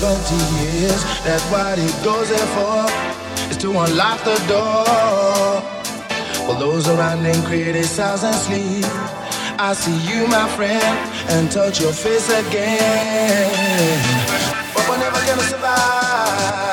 man decides after 70 years that what he goes there for is to unlock the door. While those around him criticize and sleep, I see you, my friend, and touch your face again. But we're never gonna survive.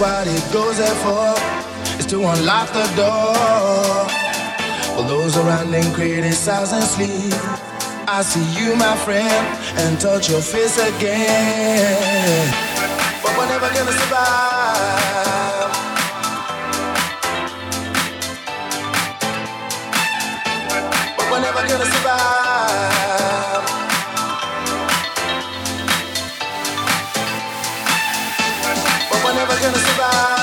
What he goes there for is to unlock the door. For those around him criticize and sleep, I see you, my friend, and touch your face again. But we're never gonna survive. But we're never gonna survive. Gonna survive.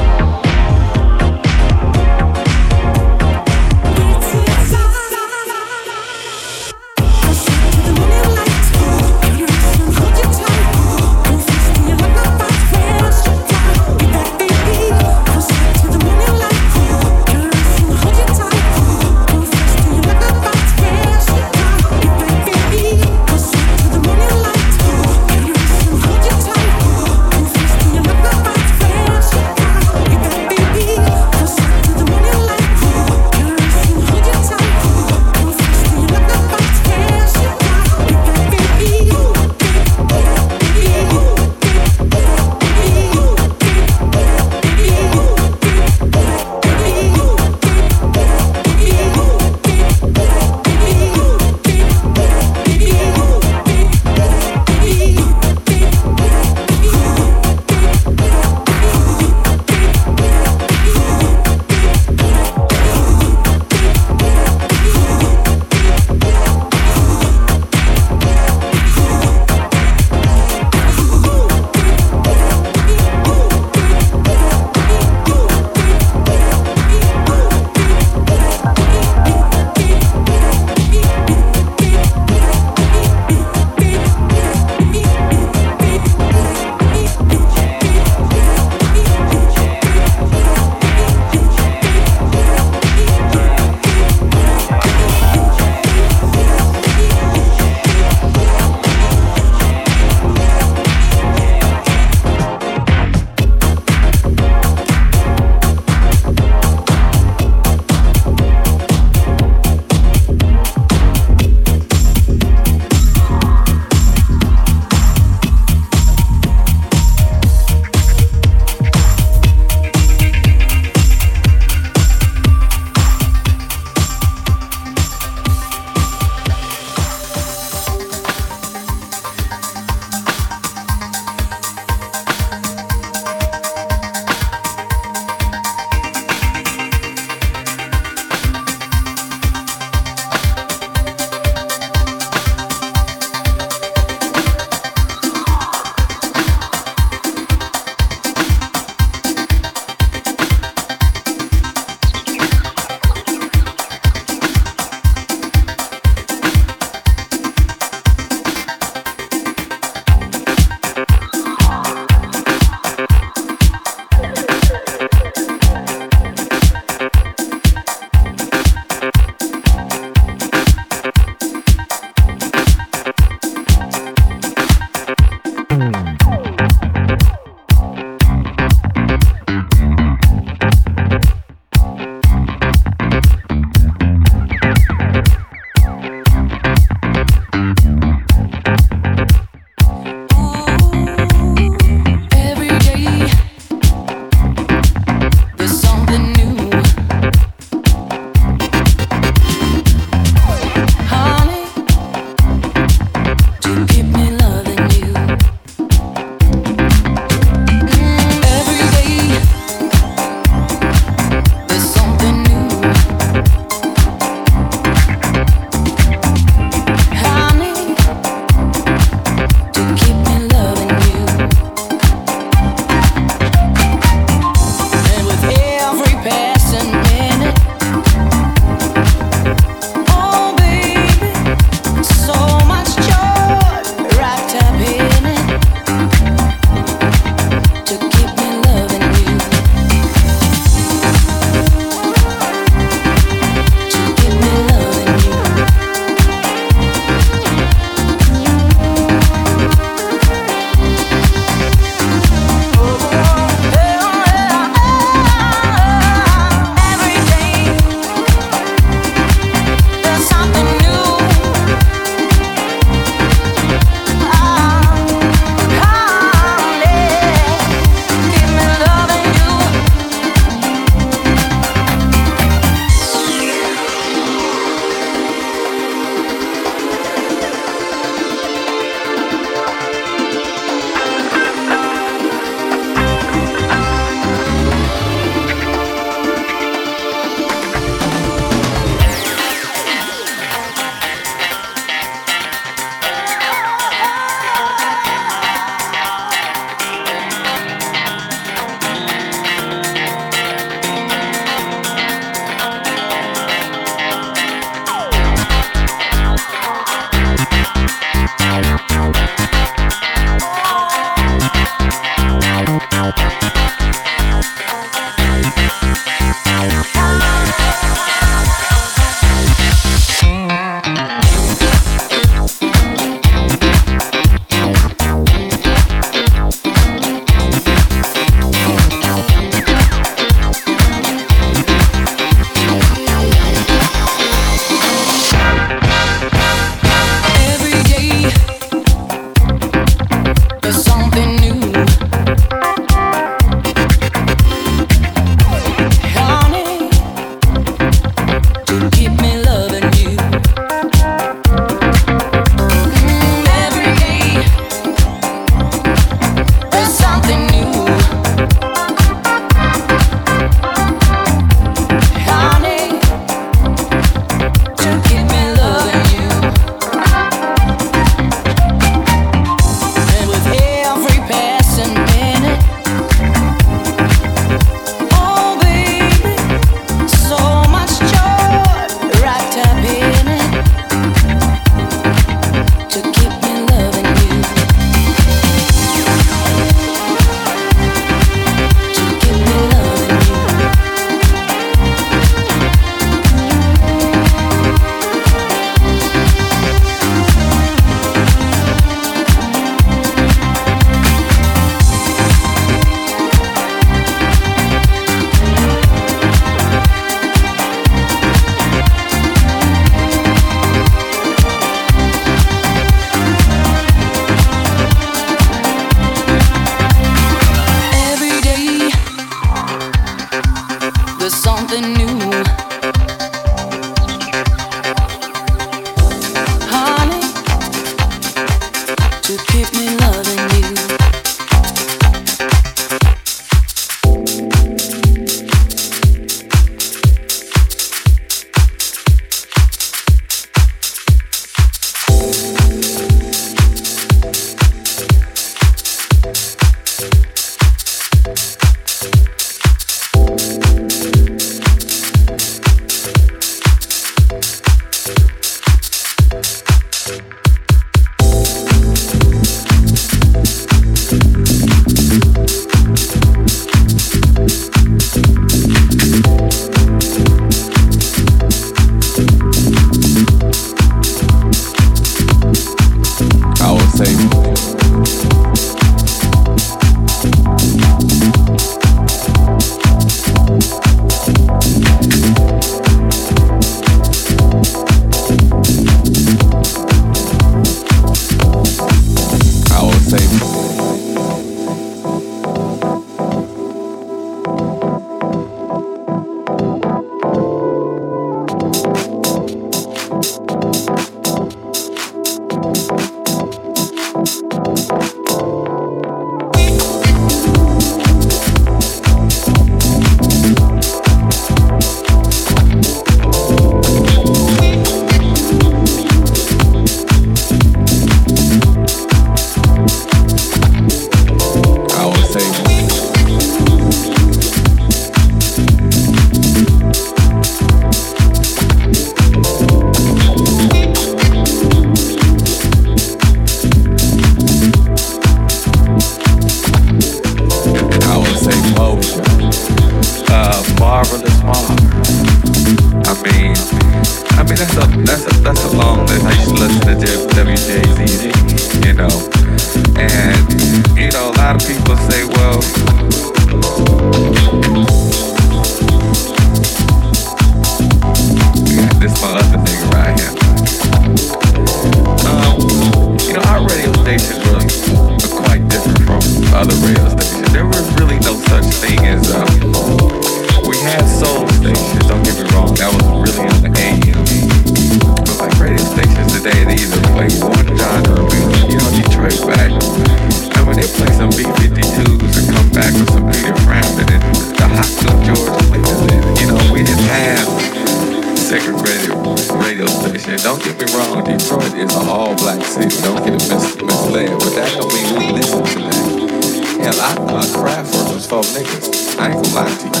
12 niggas. I ain't gonna lie to you.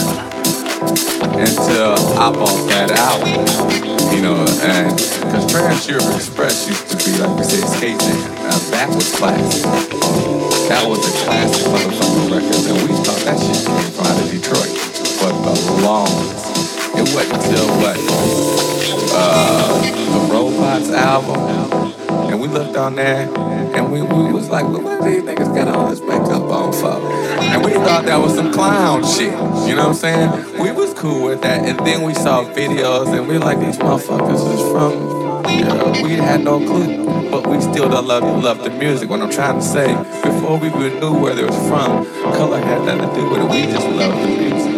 Until I bought that album, you know, and because Trans Europe Express used to be, like we say, skating. Now that was classic. That was a classic motherfucking record, and we thought that shit came from out of Detroit for the longest. It wasn't until what? Uh, the Robots album. And we looked on there and we, we was like, well, what these niggas got all this makeup on for? And we thought that was some clown shit. You know what I'm saying? We was cool with that, and then we saw videos, and we like, these motherfuckers is from. Yeah, we had no clue, but we still don't love you, love the music. What I'm trying to say, before we even knew where they was from, color had nothing to do with it. We just loved the music.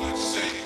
Can make